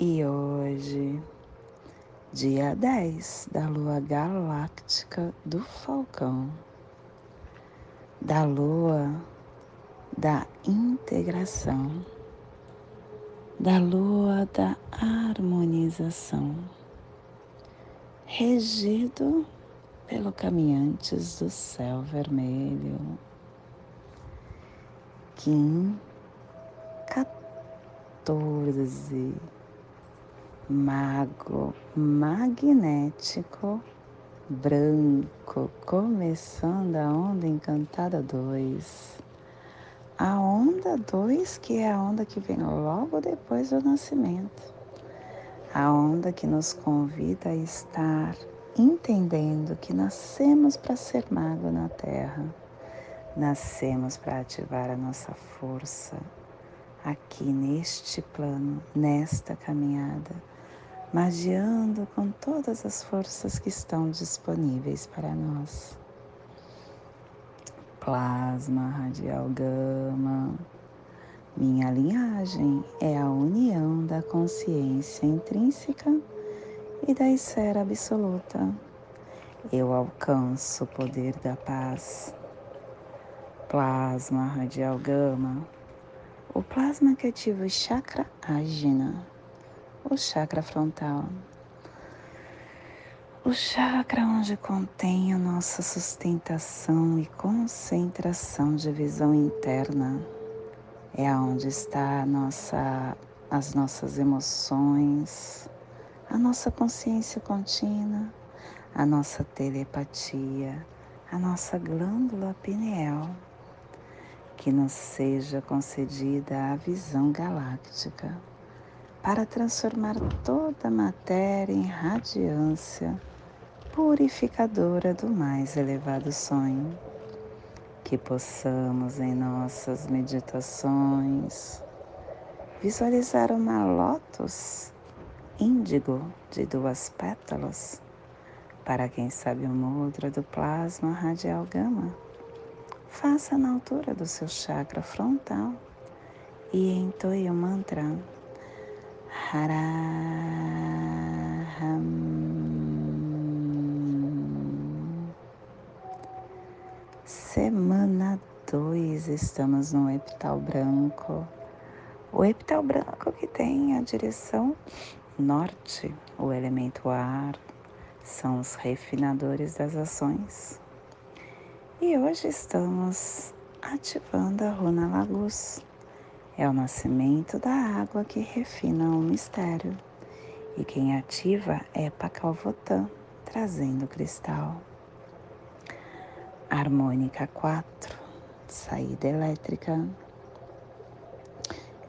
E hoje, dia 10 da lua galáctica do Falcão, da lua da integração, da lua da harmonização, regido pelo caminhantes do céu vermelho. Kim 14 mago magnético branco, começando a onda encantada 2. A onda 2, que é a onda que vem logo depois do nascimento. A onda que nos convida a estar entendendo que nascemos para ser mago na Terra. Nascemos para ativar a nossa força aqui neste plano, nesta caminhada magiando com todas as forças que estão disponíveis para nós. Plasma radial gama. Minha linhagem é a união da consciência intrínseca e da esfera absoluta. Eu alcanço o poder da paz. Plasma radial gama. O plasma que ativa o chakra ágina o chakra frontal. O chakra onde contém a nossa sustentação e concentração de visão interna. É onde está nossa, as nossas emoções, a nossa consciência contínua, a nossa telepatia, a nossa glândula pineal. Que nos seja concedida a visão galáctica para transformar toda a matéria em radiância purificadora do mais elevado sonho. Que possamos em nossas meditações visualizar uma lótus índigo de duas pétalas, para quem sabe o mudra do plasma radial gama. Faça na altura do seu chakra frontal e entoie o mantra Haraham. Semana 2, estamos no epital branco. O epital branco que tem a direção norte, o elemento ar, são os refinadores das ações. E hoje estamos ativando a runa Laguz é o nascimento da água que refina o mistério. E quem ativa é Pacalvotã, trazendo cristal. Harmônica 4, saída elétrica.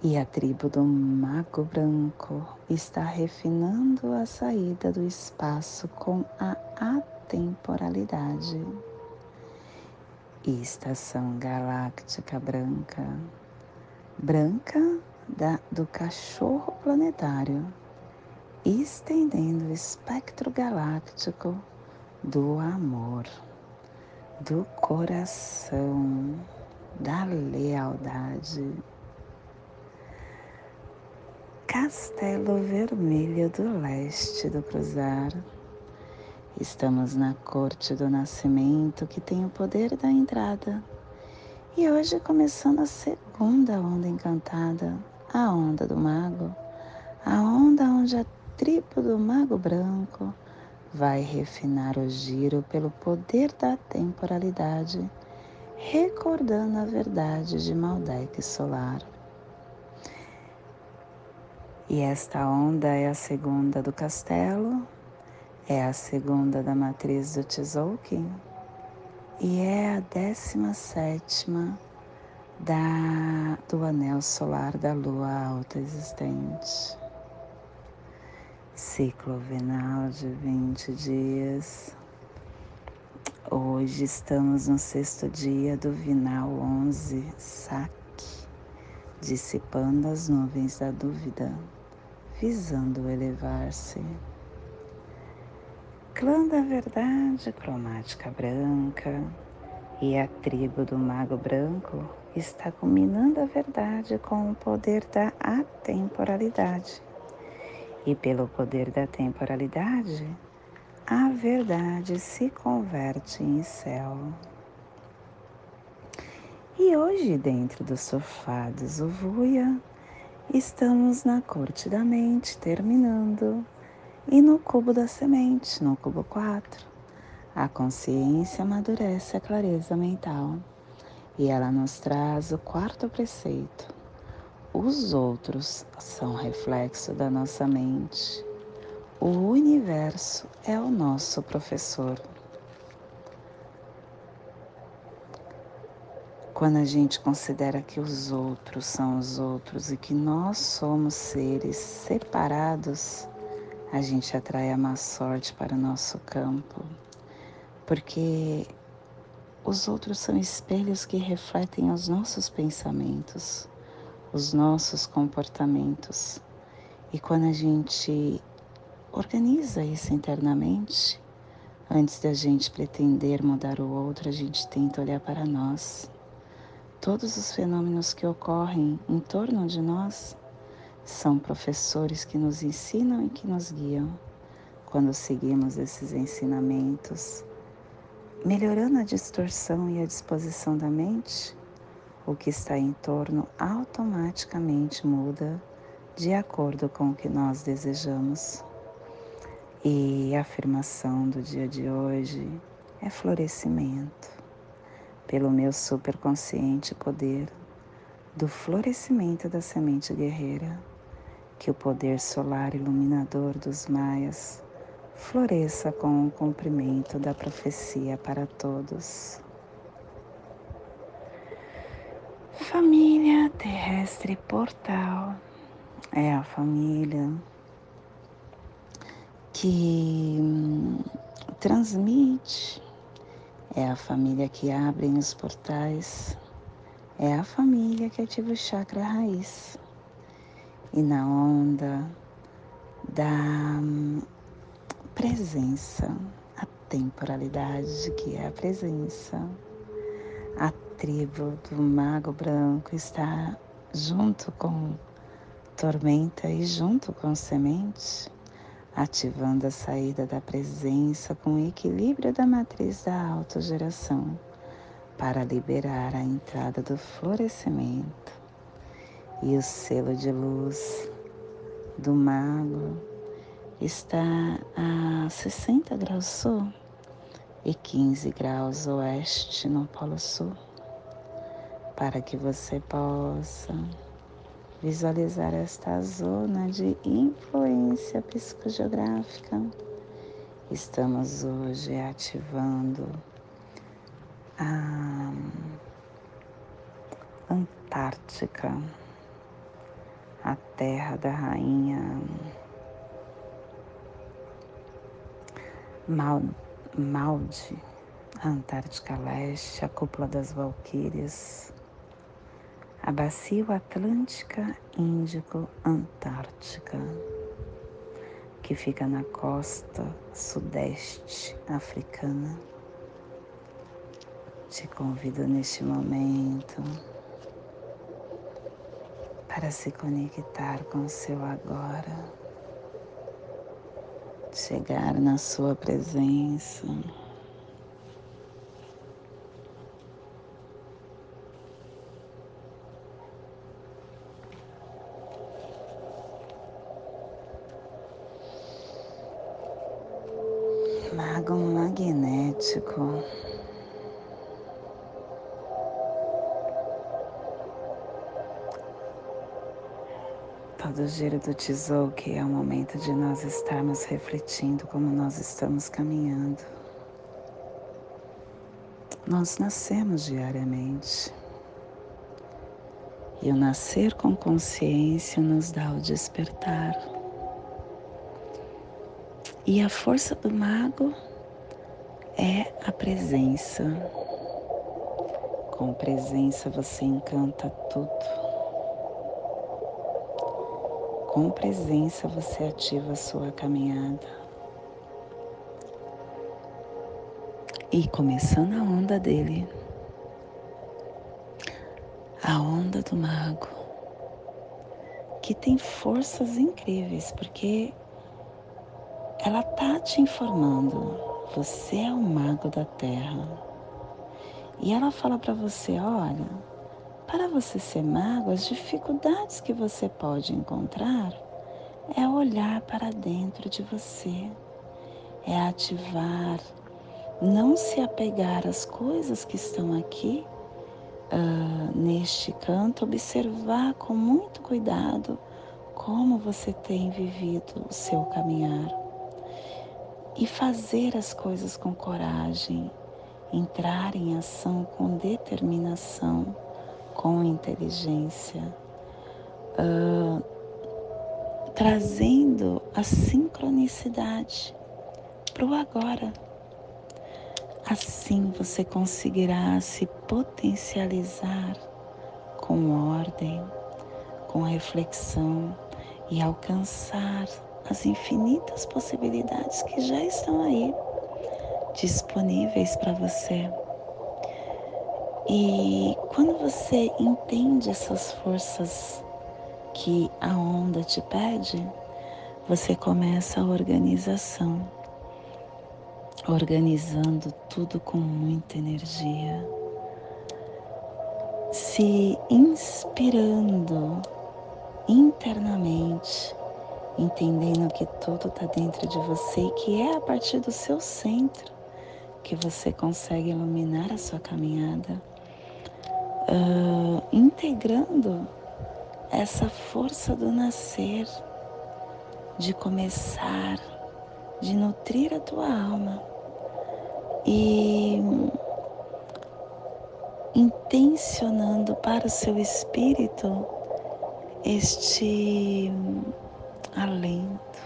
E a tribo do Mago Branco está refinando a saída do espaço com a atemporalidade. Estação Galáctica Branca branca da, do cachorro planetário, estendendo o espectro galáctico do amor, do coração, da lealdade. Castelo Vermelho do Leste do Cruzar. Estamos na corte do nascimento que tem o poder da entrada e hoje começando a segunda onda encantada, a onda do mago, a onda onde a tribo do mago branco vai refinar o giro pelo poder da temporalidade, recordando a verdade de Maldek Solar. E esta onda é a segunda do castelo, é a segunda da matriz do Tzolk'in, e é a décima sétima da, do anel solar da lua alta existente. Ciclo venal de 20 dias. Hoje estamos no sexto dia do Vinal 11, saque, dissipando as nuvens da dúvida, visando elevar-se. Clã da Verdade Cromática Branca e a tribo do Mago Branco está combinando a verdade com o poder da atemporalidade E pelo poder da temporalidade, a verdade se converte em céu. E hoje, dentro dos surfados Uvuia, estamos na corte da mente, terminando, e no cubo da semente, no cubo 4. A consciência amadurece a clareza mental e ela nos traz o quarto preceito. Os outros são reflexo da nossa mente. O universo é o nosso professor. Quando a gente considera que os outros são os outros e que nós somos seres separados, a gente atrai a má sorte para o nosso campo, porque os outros são espelhos que refletem os nossos pensamentos, os nossos comportamentos. E quando a gente organiza isso internamente, antes da gente pretender mudar o outro, a gente tenta olhar para nós Todos os fenômenos que ocorrem em torno de nós são professores que nos ensinam e que nos guiam. Quando seguimos esses ensinamentos, melhorando a distorção e a disposição da mente, o que está em torno automaticamente muda de acordo com o que nós desejamos. E a afirmação do dia de hoje é florescimento pelo meu superconsciente poder do florescimento da semente guerreira, que o poder solar iluminador dos maias floresça com o cumprimento da profecia para todos. Família terrestre portal é a família que hum, transmite é a família que abre os portais, é a família que ativa o chakra raiz. E na onda da presença, a temporalidade que é a presença, a tribo do Mago Branco está junto com Tormenta e junto com Semente ativando a saída da presença com o equilíbrio da matriz da autogeração para liberar a entrada do florescimento. E o selo de luz do mago está a 60 graus sul e 15 graus oeste no Polo Sul, para que você possa visualizar esta zona de influência psicogeográfica. Estamos hoje ativando a Antártica, a terra da rainha Malde, a Antártica Leste, a cúpula das Valquírias a bacia Atlântica Índico-Antártica, que fica na costa sudeste africana. Te convido neste momento para se conectar com o seu agora, chegar na sua presença. mago magnético. Todo o giro do que é o momento de nós estarmos refletindo como nós estamos caminhando. Nós nascemos diariamente. E o nascer com consciência nos dá o despertar. E a força do mago é a presença. Com presença você encanta tudo. Com presença você ativa a sua caminhada. E começando a onda dele, a onda do mago que tem forças incríveis, porque ela tá te informando. Você é o mago da Terra. E ela fala para você, olha, para você ser mago, as dificuldades que você pode encontrar é olhar para dentro de você, é ativar, não se apegar às coisas que estão aqui uh, neste canto, observar com muito cuidado como você tem vivido o seu caminhar e fazer as coisas com coragem, entrar em ação com determinação com inteligência, uh, trazendo a sincronicidade para o agora. Assim você conseguirá se potencializar com ordem, com reflexão e alcançar as infinitas possibilidades que já estão aí disponíveis para você. E quando você entende essas forças que a onda te pede, você começa a organização, organizando tudo com muita energia, se inspirando internamente, entendendo que tudo está dentro de você e que é a partir do seu centro que você consegue iluminar a sua caminhada uh, integrando essa força do nascer, de começar, de nutrir a tua alma e intencionando para o seu espírito este alento,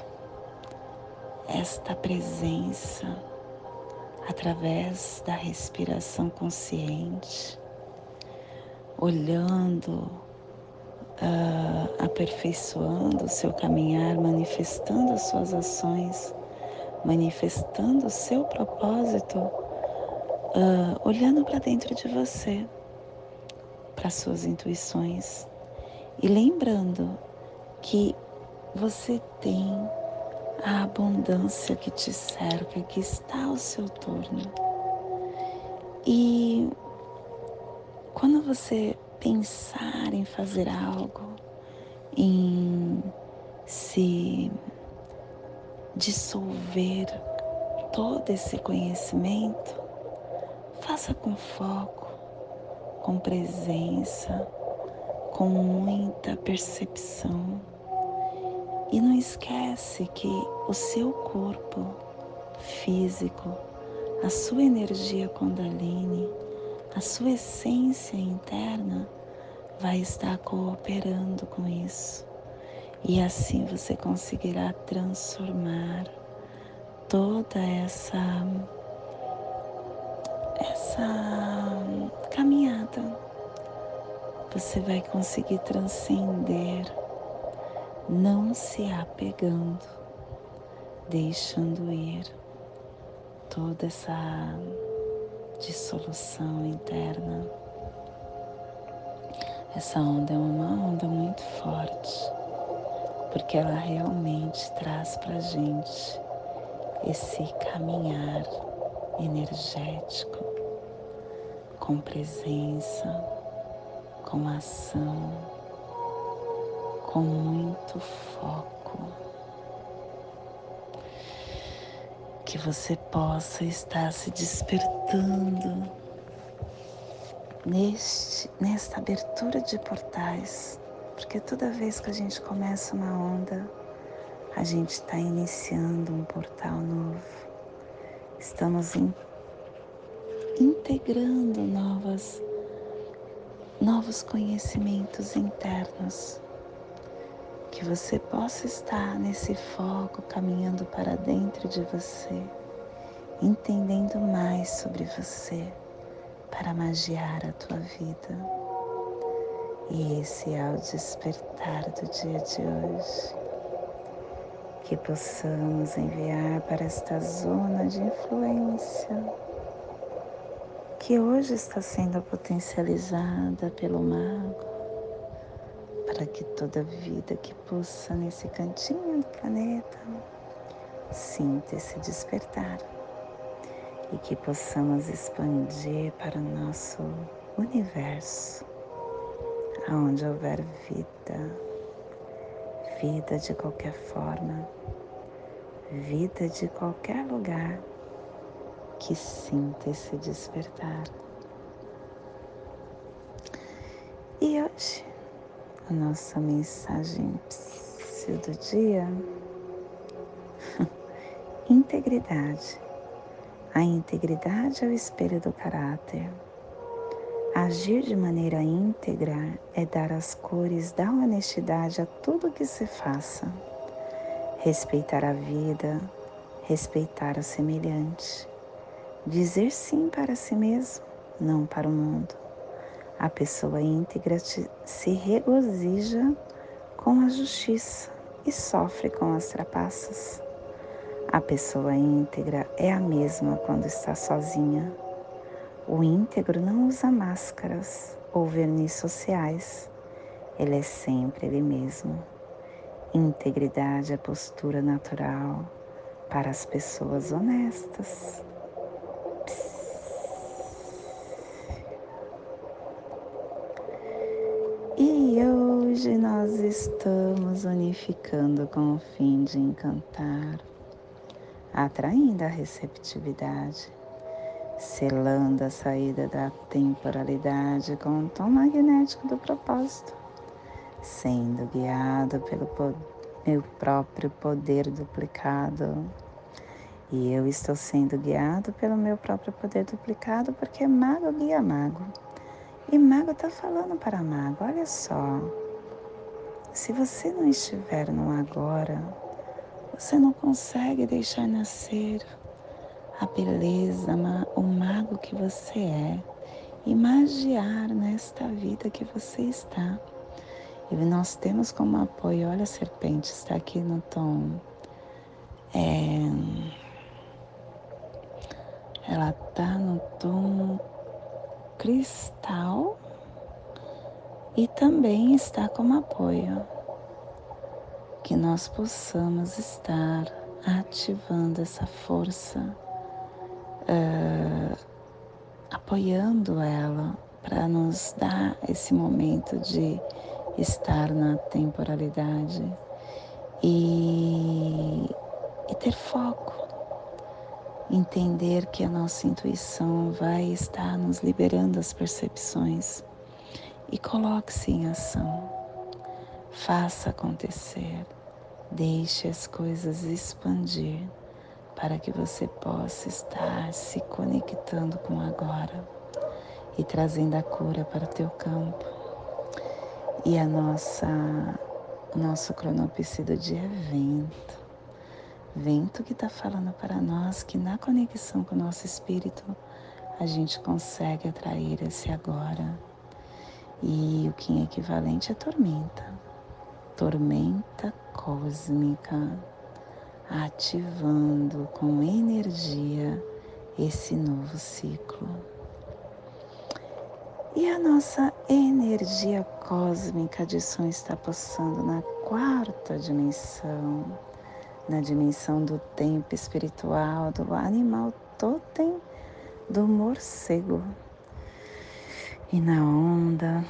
esta presença através da respiração consciente olhando, uh, aperfeiçoando o seu caminhar, manifestando as suas ações, manifestando o seu propósito, uh, olhando para dentro de você, para suas intuições e lembrando que você tem a abundância que te cerca, que está ao seu torno. E quando você pensar em fazer algo, em se dissolver todo esse conhecimento, faça com foco, com presença, com muita percepção. E não esquece que o seu corpo físico, a sua energia Kundalini, a sua essência interna vai estar cooperando com isso. E assim você conseguirá transformar toda essa essa caminhada. Você vai conseguir transcender, não se apegando, deixando ir toda essa dissolução interna. Essa onda é uma onda muito forte, porque ela realmente traz para gente esse caminhar energético, com presença, com ação, com muito foco. Que você possa estar se despertando neste, nesta abertura de portais, porque toda vez que a gente começa uma onda, a gente está iniciando um portal novo. Estamos in, integrando novas, novos conhecimentos internos que você possa estar nesse foco caminhando para dentro de você, entendendo mais sobre você para magiar a tua vida. E esse é o despertar do dia de hoje. Que possamos enviar para esta zona de influência que hoje está sendo potencializada pelo mago para que toda vida que pulsa nesse cantinho do planeta sinta esse despertar e que possamos expandir para o nosso universo, aonde houver vida, vida de qualquer forma, vida de qualquer lugar que sinta esse despertar. E hoje, a nossa mensagem do dia, integridade. A integridade é o espelho do caráter. Agir de maneira íntegra é dar as cores da honestidade a tudo que se faça. Respeitar a vida, respeitar o semelhante. Dizer sim para si mesmo, não para o mundo. A pessoa íntegra se regozija com a justiça e sofre com as trapaças. A pessoa íntegra é a mesma quando está sozinha. O íntegro não usa máscaras ou verniz sociais. Ele é sempre ele mesmo. Integridade é postura natural para as pessoas honestas. E hoje nós estamos unificando com o fim de encantar, atraindo a receptividade, selando a saída da temporalidade com o tom magnético do propósito, sendo guiado pelo meu próprio poder duplicado. E eu estou sendo guiado pelo meu próprio poder duplicado porque mago guia mago. E Mago está falando para Mago: olha só, se você não estiver no agora, você não consegue deixar nascer a beleza, o mago que você é e magiar nesta vida que você está. E nós temos como apoio, olha a serpente, está aqui no tom. É, ela está no tom cristal e também está como apoio. Que nós possamos estar ativando essa força, uh, apoiando ela para nos dar esse momento de estar na temporalidade e, e ter foco. Entender que a nossa intuição vai estar nos liberando as percepções e coloque-se em ação. Faça acontecer, deixe as coisas expandir para que você possa estar se conectando com agora e trazendo a cura para o teu campo. E a nossa nosso cronopse do dia é vento vento que está falando para nós que na conexão com o nosso espírito a gente consegue atrair esse agora. E o que é equivalente é tormenta. Tormenta cósmica ativando com energia esse novo ciclo. E a nossa energia cósmica de som está passando na quarta dimensão na dimensão do tempo espiritual, do animal totem do morcego. E na onda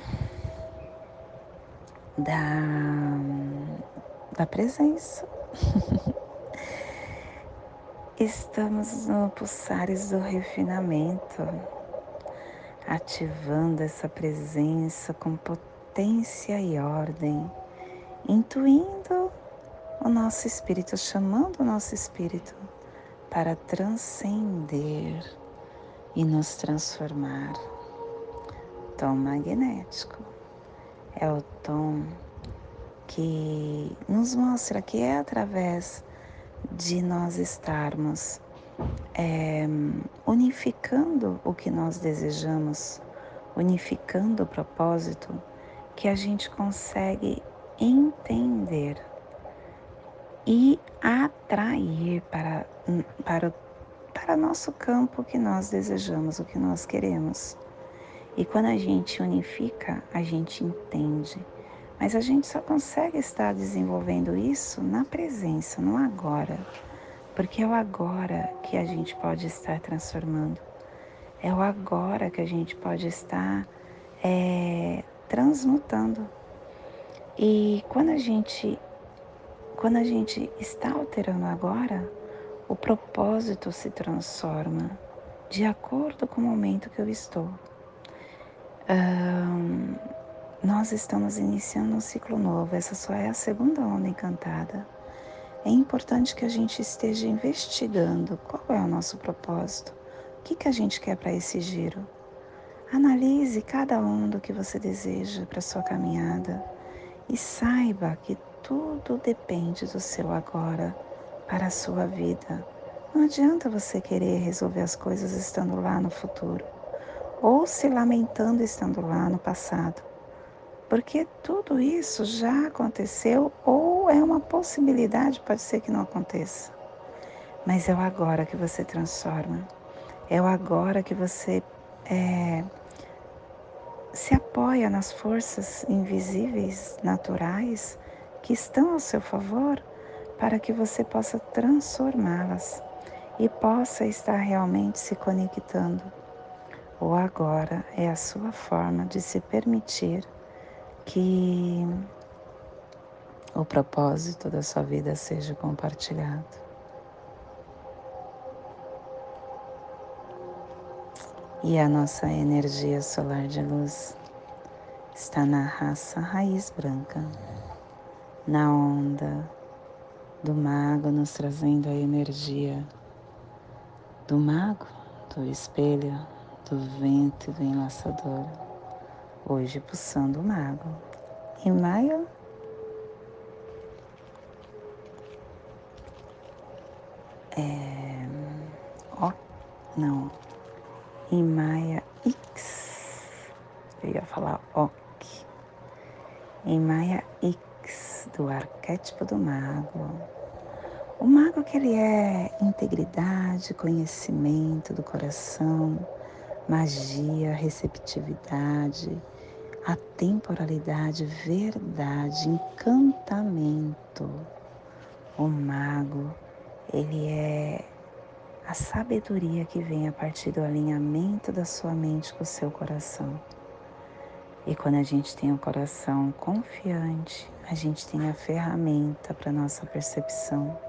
da, da presença. Estamos no pulsares do refinamento, ativando essa presença com potência e ordem, intuindo o nosso espírito, chamando o nosso espírito para transcender e nos transformar. Tom magnético é o tom que nos mostra que é através de nós estarmos é, unificando o que nós desejamos, unificando o propósito, que a gente consegue entender e atrair para, para, para nosso campo o que nós desejamos, o que nós queremos. E quando a gente unifica, a gente entende Mas a gente só consegue estar desenvolvendo isso na presença, no agora. Porque é o agora que a gente pode estar transformando. É o agora que a gente pode estar é, transmutando. E quando a gente quando a gente está alterando agora, o propósito se transforma de acordo com o momento que eu estou. Um, nós estamos iniciando um ciclo novo, essa só é a segunda onda encantada. É importante que a gente esteja investigando qual é o nosso propósito, o que, que a gente quer para esse giro. Analise cada onda que você deseja para sua caminhada e saiba que tudo depende do seu agora para a sua vida. Não adianta você querer resolver as coisas estando lá no futuro ou se lamentando estando lá no passado, porque tudo isso já aconteceu ou é uma possibilidade, pode ser que não aconteça. Mas é o agora que você transforma, é o agora que você é, se apoia nas forças invisíveis, naturais, que estão ao seu favor para que você possa transformá-las e possa estar realmente se conectando. O agora é a sua forma de se permitir que o propósito da sua vida seja compartilhado. E a nossa energia solar de luz está na raça raiz branca na onda do mago, nos trazendo a energia do mago, do espelho, do vento e do enlaçador. Hoje pulsando o mago. Em maio, é, ó, não, em Maia X, eu ia falar ok, em Maia X, do arquétipo do mago. O mago que ele é integridade, conhecimento do coração, magia, receptividade, a temporalidade, verdade, encantamento. O mago, ele é a sabedoria que vem a partir do alinhamento da sua mente com o seu coração. E quando a gente tem o um coração confiante, a gente tem a ferramenta para nossa percepção.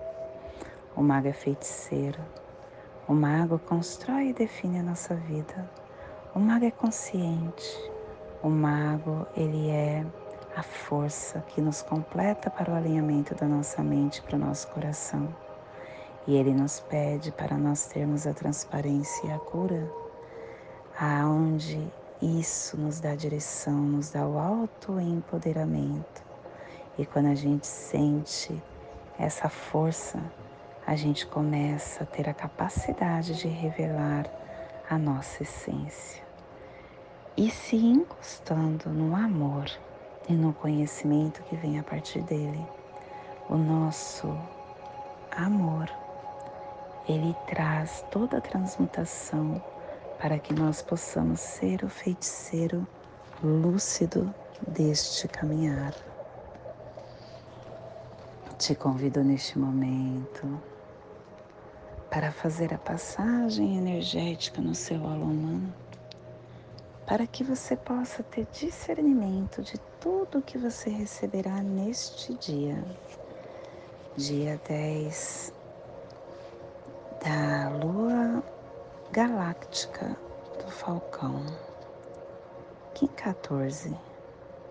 O mago é feiticeiro. O mago constrói e define a nossa vida. O mago é consciente. O mago, ele é a força que nos completa para o alinhamento da nossa mente para o nosso coração. E ele nos pede para nós termos a transparência e a cura, aonde isso nos dá direção, nos dá o auto-empoderamento. E quando a gente sente essa força, a gente começa a ter a capacidade de revelar a nossa essência. E se encostando no amor e no conhecimento que vem a partir dele, o nosso amor, ele traz toda a transmutação para que nós possamos ser o feiticeiro lúcido deste caminhar. Te convido neste momento para fazer a passagem energética no seu alô humano, para que você possa ter discernimento de tudo que você receberá neste dia, dia 10 da lua galáctica do Falcão. Kim 14,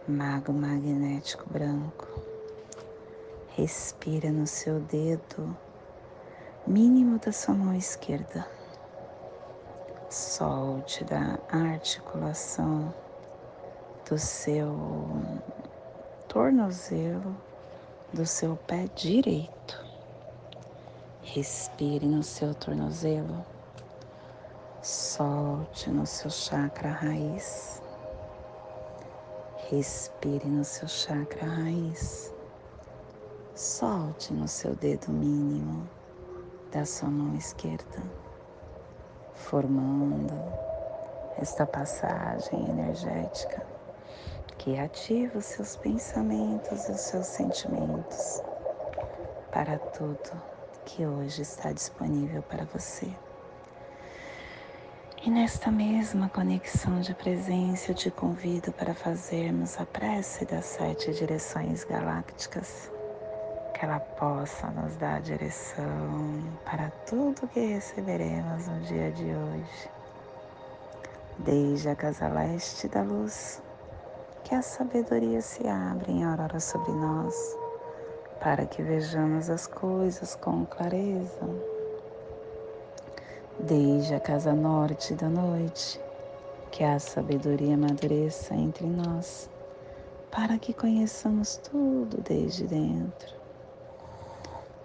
Mago Magnético Branco. Respira no seu dedo mínimo da sua mão esquerda. Solte da articulação do seu tornozelo do seu pé direito. Respire no seu tornozelo Solte no seu chakra raiz. Respire no seu chakra raiz. Solte no seu dedo mínimo da sua mão esquerda, formando esta passagem energética que ativa os seus pensamentos e os seus sentimentos para tudo que hoje está disponível para você. E nesta mesma conexão de presença, eu te convido para fazermos a prece das sete direções galácticas, que ela possa nos dar direção para tudo que receberemos no dia de hoje. Desde a casa leste da luz, que a sabedoria se abra em aurora sobre nós, para que vejamos as coisas com clareza desde a casa norte da noite, que a sabedoria amadureça entre nós, para que conheçamos tudo desde dentro.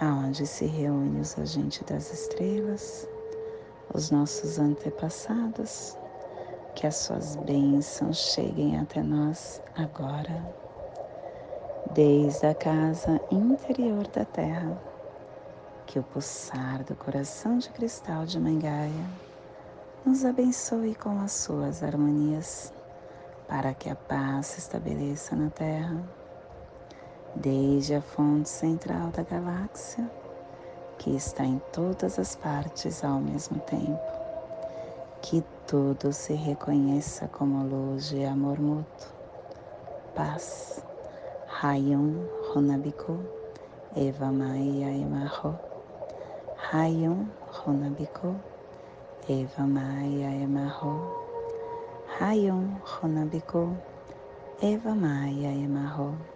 aonde se reúnem os agentes das estrelas, os nossos antepassados, que as suas bênçãos cheguem até nós agora, desde a casa interior da Terra, que o pulsar do coração de cristal de Mangaia nos abençoe com as suas harmonias, para que a paz se estabeleça na Terra, desde a fonte central da galáxia, que está em todas as partes ao mesmo tempo. Que tudo se reconheça como luz e amor mútuo. Paz. Hayum Honabiku Eva Maia Emarro. Hayum Honabiku Eva Maia Emarro, Rayon Ronabiku, Eva Maia Emarro.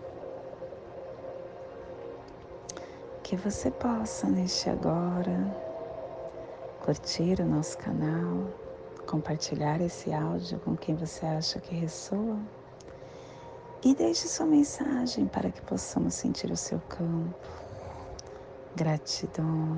Que você possa neste agora curtir o nosso canal, compartilhar esse áudio com quem você acha que ressoa e deixe sua mensagem para que possamos sentir o seu campo. Gratidão.